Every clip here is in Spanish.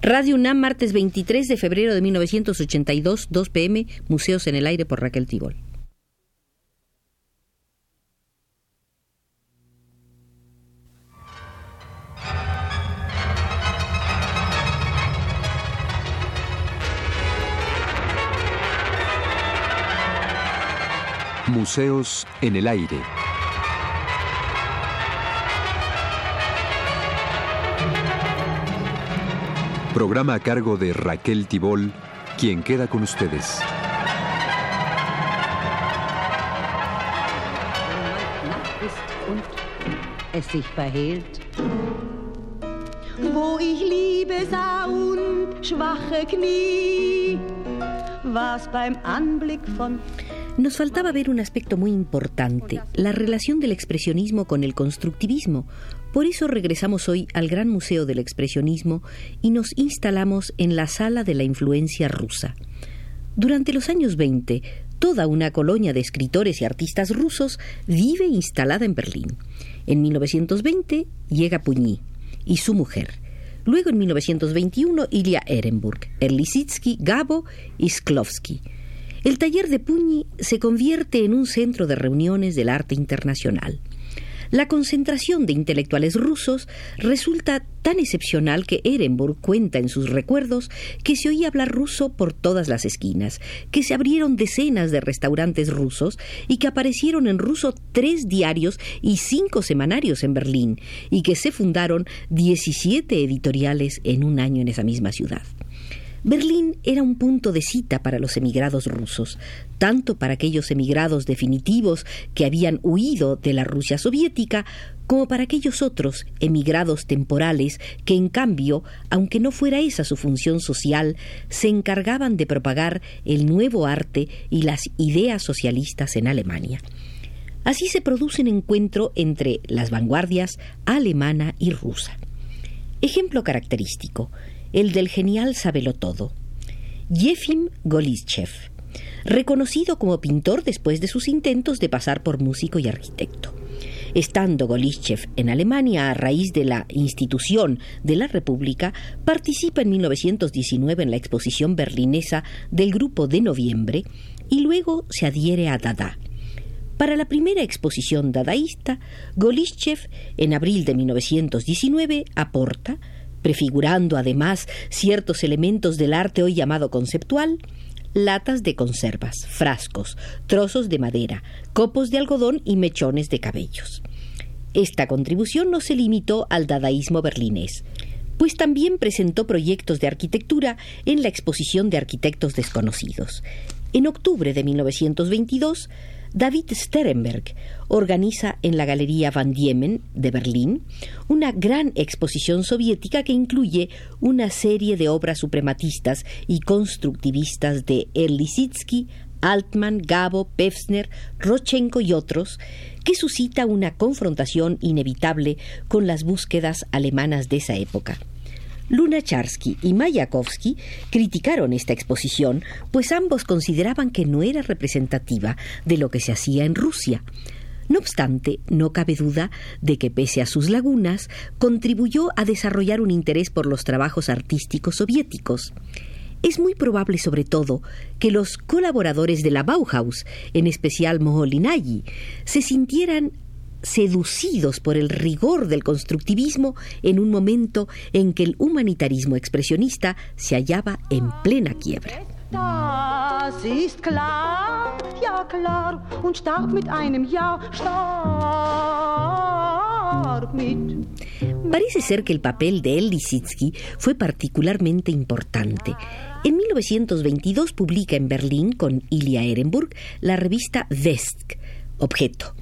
Radio UNAM, martes 23 de febrero de 1982, 2 pm, Museos en el Aire por Raquel Tibol. Museos en el Aire. Programa a cargo de Raquel Tibol, quien queda con ustedes. es sich verhehlt. Wo ich Liebe sah und schwache Knie, was beim Anblick von Nos faltaba ver un aspecto muy importante, la relación del expresionismo con el constructivismo. Por eso regresamos hoy al Gran Museo del Expresionismo y nos instalamos en la sala de la influencia rusa. Durante los años 20, toda una colonia de escritores y artistas rusos vive instalada en Berlín. En 1920 llega Puñy y su mujer. Luego en 1921 Ilya Ehrenburg, Erlisitsky, Gabo y Sklovsky. El taller de Puñi se convierte en un centro de reuniones del arte internacional. La concentración de intelectuales rusos resulta tan excepcional que Ehrenburg cuenta en sus recuerdos que se oía hablar ruso por todas las esquinas, que se abrieron decenas de restaurantes rusos y que aparecieron en ruso tres diarios y cinco semanarios en Berlín, y que se fundaron 17 editoriales en un año en esa misma ciudad. Berlín era un punto de cita para los emigrados rusos, tanto para aquellos emigrados definitivos que habían huido de la Rusia soviética, como para aquellos otros emigrados temporales que, en cambio, aunque no fuera esa su función social, se encargaban de propagar el nuevo arte y las ideas socialistas en Alemania. Así se produce un encuentro entre las vanguardias alemana y rusa. Ejemplo característico, el del genial todo. Yefim Golitschev, reconocido como pintor después de sus intentos de pasar por músico y arquitecto. Estando Golitschev en Alemania a raíz de la institución de la República, participa en 1919 en la exposición berlinesa del Grupo de Noviembre y luego se adhiere a Dada. Para la primera exposición dadaísta, Golitschev, en abril de 1919, aporta prefigurando además ciertos elementos del arte hoy llamado conceptual, latas de conservas, frascos, trozos de madera, copos de algodón y mechones de cabellos. Esta contribución no se limitó al dadaísmo berlinés, pues también presentó proyectos de arquitectura en la exposición de arquitectos desconocidos. En octubre de 1922, David Sterenberg organiza en la Galería Van Diemen de Berlín una gran exposición soviética que incluye una serie de obras suprematistas y constructivistas de Erlisitsky, Altman, Gabo, Pevsner, Rochenko y otros, que suscita una confrontación inevitable con las búsquedas alemanas de esa época. Lunacharsky y Mayakovsky criticaron esta exposición, pues ambos consideraban que no era representativa de lo que se hacía en Rusia. No obstante, no cabe duda de que pese a sus lagunas, contribuyó a desarrollar un interés por los trabajos artísticos soviéticos. Es muy probable, sobre todo, que los colaboradores de la Bauhaus, en especial Moholy-Nagy, se sintieran seducidos por el rigor del constructivismo en un momento en que el humanitarismo expresionista se hallaba en plena quiebra. Parece ser que el papel de El fue particularmente importante. En 1922 publica en Berlín con Ilya Ehrenburg la revista West, Objeto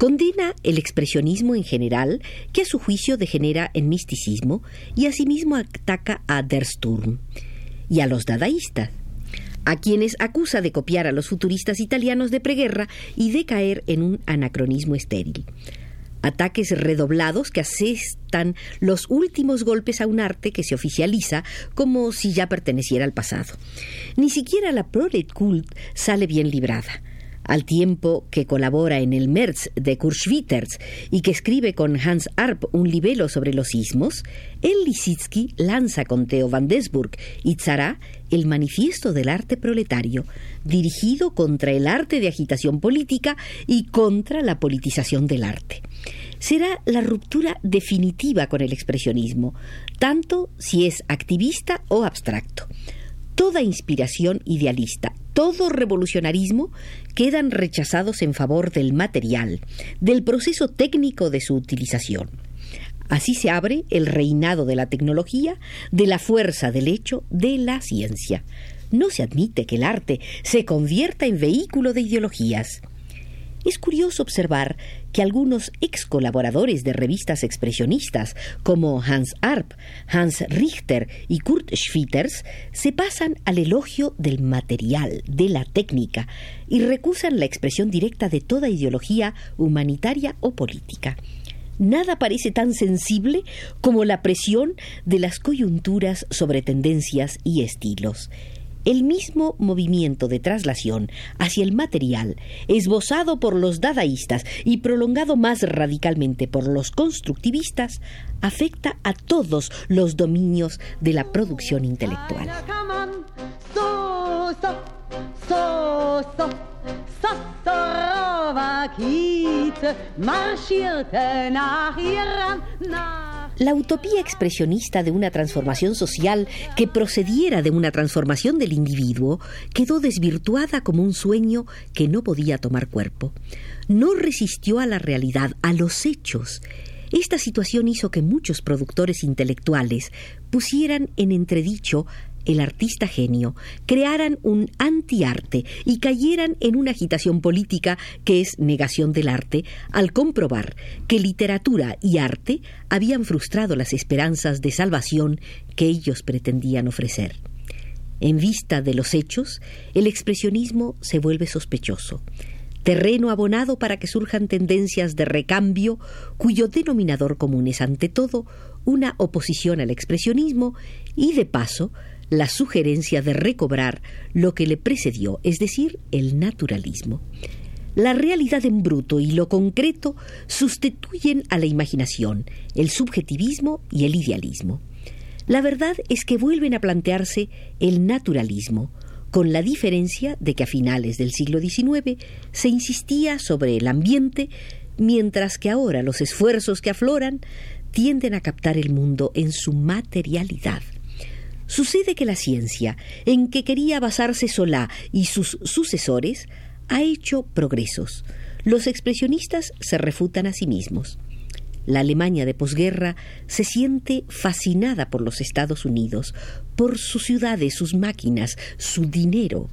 Condena el expresionismo en general, que a su juicio degenera en misticismo, y asimismo ataca a Der Sturm y a los dadaístas, a quienes acusa de copiar a los futuristas italianos de preguerra y de caer en un anacronismo estéril. Ataques redoblados que asestan los últimos golpes a un arte que se oficializa como si ya perteneciera al pasado. Ni siquiera la Prolet Cult sale bien librada al tiempo que colabora en el Merz de Kurschwitters y que escribe con Hans Arp un libelo sobre los sismos, el Lisitsky lanza con Theo van Desburg y Tzara el Manifiesto del Arte Proletario, dirigido contra el arte de agitación política y contra la politización del arte. Será la ruptura definitiva con el expresionismo, tanto si es activista o abstracto. Toda inspiración idealista, todo revolucionarismo quedan rechazados en favor del material, del proceso técnico de su utilización. Así se abre el reinado de la tecnología, de la fuerza del hecho, de la ciencia. No se admite que el arte se convierta en vehículo de ideologías. Es curioso observar que algunos ex colaboradores de revistas expresionistas como Hans Arp, Hans Richter y Kurt Schwitters se pasan al elogio del material, de la técnica, y recusan la expresión directa de toda ideología humanitaria o política. Nada parece tan sensible como la presión de las coyunturas sobre tendencias y estilos el mismo movimiento de traslación hacia el material, esbozado por los dadaístas y prolongado más radicalmente por los constructivistas, afecta a todos los dominios de la producción intelectual. La utopía expresionista de una transformación social que procediera de una transformación del individuo quedó desvirtuada como un sueño que no podía tomar cuerpo. No resistió a la realidad, a los hechos. Esta situación hizo que muchos productores intelectuales pusieran en entredicho el artista genio, crearan un antiarte y cayeran en una agitación política que es negación del arte, al comprobar que literatura y arte habían frustrado las esperanzas de salvación que ellos pretendían ofrecer. En vista de los hechos, el expresionismo se vuelve sospechoso terreno abonado para que surjan tendencias de recambio cuyo denominador común es ante todo una oposición al expresionismo y de paso la sugerencia de recobrar lo que le precedió, es decir, el naturalismo. La realidad en bruto y lo concreto sustituyen a la imaginación, el subjetivismo y el idealismo. La verdad es que vuelven a plantearse el naturalismo, con la diferencia de que a finales del siglo XIX se insistía sobre el ambiente, mientras que ahora los esfuerzos que afloran tienden a captar el mundo en su materialidad. Sucede que la ciencia, en que quería basarse Solá y sus sucesores, ha hecho progresos. Los expresionistas se refutan a sí mismos. La Alemania de posguerra se siente fascinada por los Estados Unidos, por sus ciudades, sus máquinas, su dinero.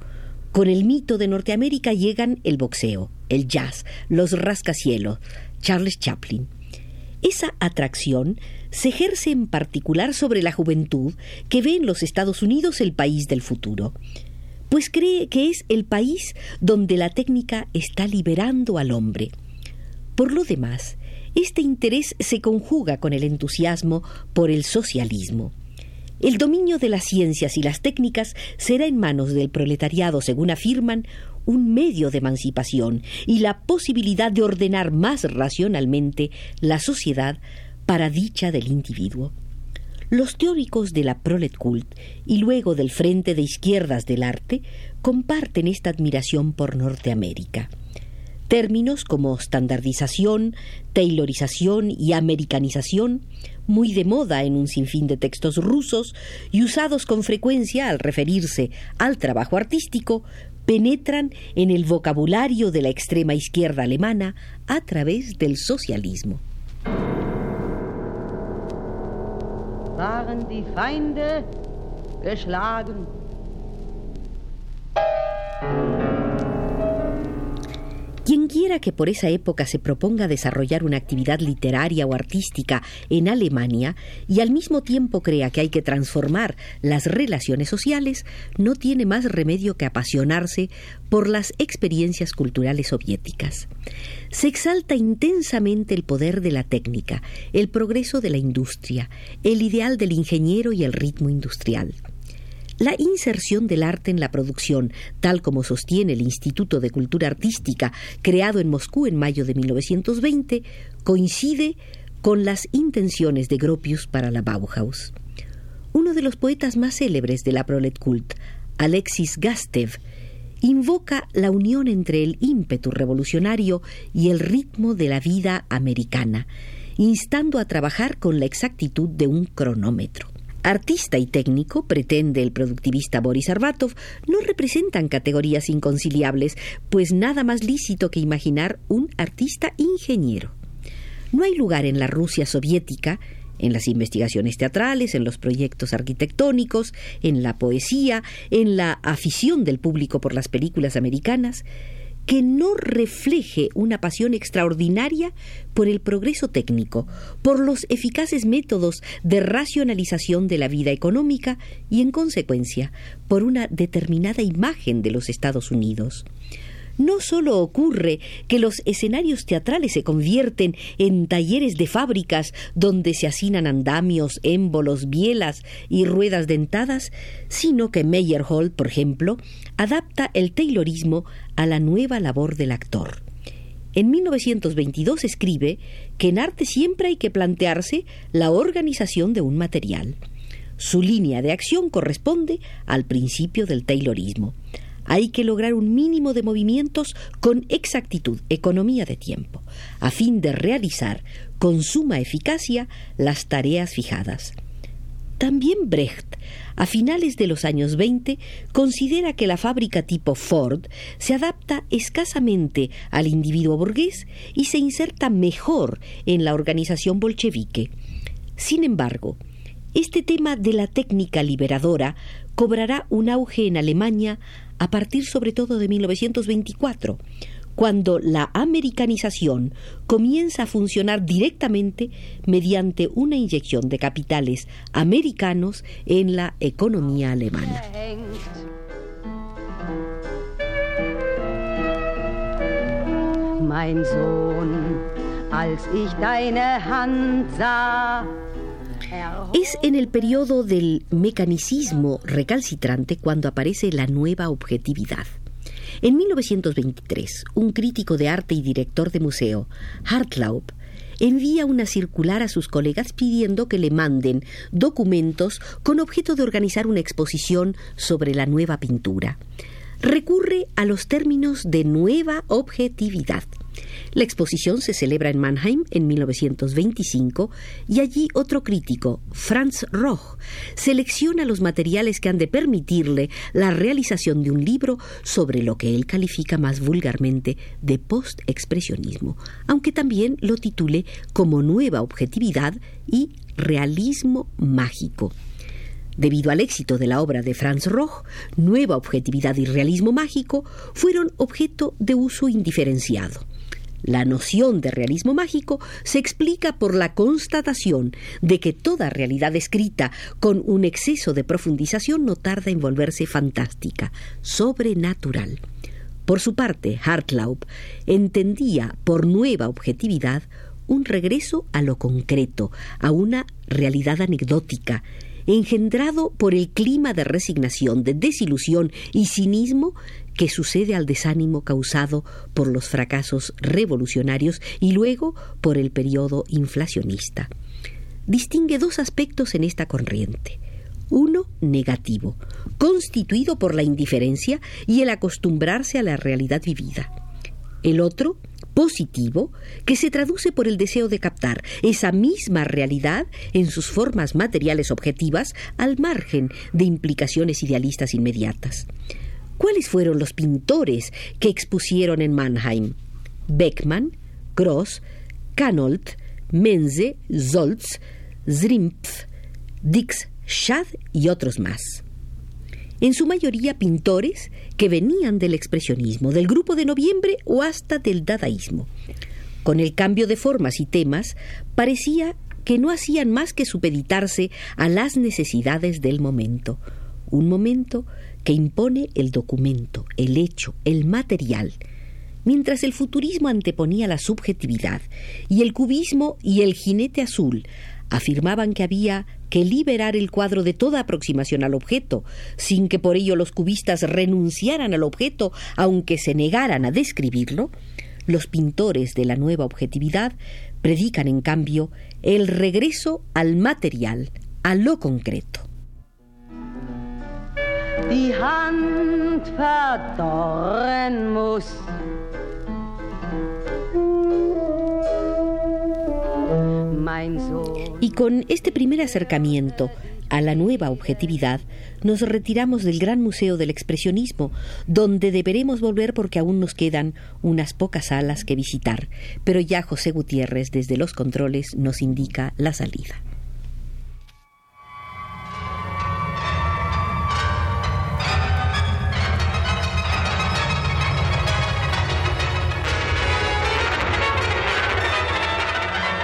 Con el mito de Norteamérica llegan el boxeo, el jazz, los rascacielos, Charles Chaplin. Esa atracción se ejerce en particular sobre la juventud que ve en los Estados Unidos el país del futuro, pues cree que es el país donde la técnica está liberando al hombre. Por lo demás, este interés se conjuga con el entusiasmo por el socialismo. El dominio de las ciencias y las técnicas será en manos del proletariado, según afirman, un medio de emancipación y la posibilidad de ordenar más racionalmente la sociedad para dicha del individuo. Los teóricos de la Prolet Cult y luego del Frente de Izquierdas del Arte comparten esta admiración por Norteamérica. Términos como standardización, taylorización y americanización, muy de moda en un sinfín de textos rusos y usados con frecuencia al referirse al trabajo artístico, penetran en el vocabulario de la extrema izquierda alemana a través del socialismo. Waren die Feinde geschlagen. Quien quiera que por esa época se proponga desarrollar una actividad literaria o artística en Alemania y al mismo tiempo crea que hay que transformar las relaciones sociales, no tiene más remedio que apasionarse por las experiencias culturales soviéticas. Se exalta intensamente el poder de la técnica, el progreso de la industria, el ideal del ingeniero y el ritmo industrial. La inserción del arte en la producción, tal como sostiene el Instituto de Cultura Artística, creado en Moscú en mayo de 1920, coincide con las intenciones de Gropius para la Bauhaus. Uno de los poetas más célebres de la Proletkult, Alexis Gastev, invoca la unión entre el ímpetu revolucionario y el ritmo de la vida americana, instando a trabajar con la exactitud de un cronómetro. Artista y técnico, pretende el productivista Boris Arbatov, no representan categorías inconciliables, pues nada más lícito que imaginar un artista ingeniero. No hay lugar en la Rusia soviética, en las investigaciones teatrales, en los proyectos arquitectónicos, en la poesía, en la afición del público por las películas americanas, que no refleje una pasión extraordinaria por el progreso técnico, por los eficaces métodos de racionalización de la vida económica y, en consecuencia, por una determinada imagen de los Estados Unidos no solo ocurre que los escenarios teatrales se convierten en talleres de fábricas donde se hacinan andamios, émbolos, bielas y ruedas dentadas, sino que Meyerhold, por ejemplo, adapta el taylorismo a la nueva labor del actor. En 1922 escribe que en arte siempre hay que plantearse la organización de un material. Su línea de acción corresponde al principio del taylorismo hay que lograr un mínimo de movimientos con exactitud, economía de tiempo, a fin de realizar con suma eficacia las tareas fijadas. También Brecht, a finales de los años 20, considera que la fábrica tipo Ford se adapta escasamente al individuo burgués y se inserta mejor en la organización bolchevique. Sin embargo, este tema de la técnica liberadora cobrará un auge en Alemania a partir sobre todo de 1924, cuando la americanización comienza a funcionar directamente mediante una inyección de capitales americanos en la economía alemana. Es en el periodo del mecanicismo recalcitrante cuando aparece la nueva objetividad. En 1923, un crítico de arte y director de museo, Hartlaub, envía una circular a sus colegas pidiendo que le manden documentos con objeto de organizar una exposición sobre la nueva pintura. Recurre a los términos de nueva objetividad la exposición se celebra en Mannheim en 1925 y allí otro crítico, Franz Roch, selecciona los materiales que han de permitirle la realización de un libro sobre lo que él califica más vulgarmente de post-expresionismo, aunque también lo titule como nueva objetividad y realismo mágico. Debido al éxito de la obra de Franz Roch, nueva objetividad y realismo mágico fueron objeto de uso indiferenciado. La noción de realismo mágico se explica por la constatación de que toda realidad escrita con un exceso de profundización no tarda en volverse fantástica, sobrenatural. Por su parte, Hartlaub entendía por nueva objetividad un regreso a lo concreto, a una realidad anecdótica, engendrado por el clima de resignación, de desilusión y cinismo que sucede al desánimo causado por los fracasos revolucionarios y luego por el periodo inflacionista. Distingue dos aspectos en esta corriente. Uno negativo, constituido por la indiferencia y el acostumbrarse a la realidad vivida. El otro positivo, que se traduce por el deseo de captar esa misma realidad en sus formas materiales objetivas al margen de implicaciones idealistas inmediatas. ¿Cuáles fueron los pintores que expusieron en Mannheim? Beckmann, Gross, Canolt, Menze, Zolz, Zrimpf, Dix, Schad y otros más. En su mayoría pintores que venían del expresionismo, del grupo de noviembre o hasta del dadaísmo. Con el cambio de formas y temas, parecía que no hacían más que supeditarse a las necesidades del momento, un momento que impone el documento, el hecho, el material, mientras el futurismo anteponía la subjetividad y el cubismo y el jinete azul Afirmaban que había que liberar el cuadro de toda aproximación al objeto, sin que por ello los cubistas renunciaran al objeto, aunque se negaran a describirlo. Los pintores de la nueva objetividad predican, en cambio, el regreso al material, a lo concreto. Y con este primer acercamiento a la nueva objetividad, nos retiramos del Gran Museo del Expresionismo, donde deberemos volver porque aún nos quedan unas pocas salas que visitar, pero ya José Gutiérrez desde los controles nos indica la salida.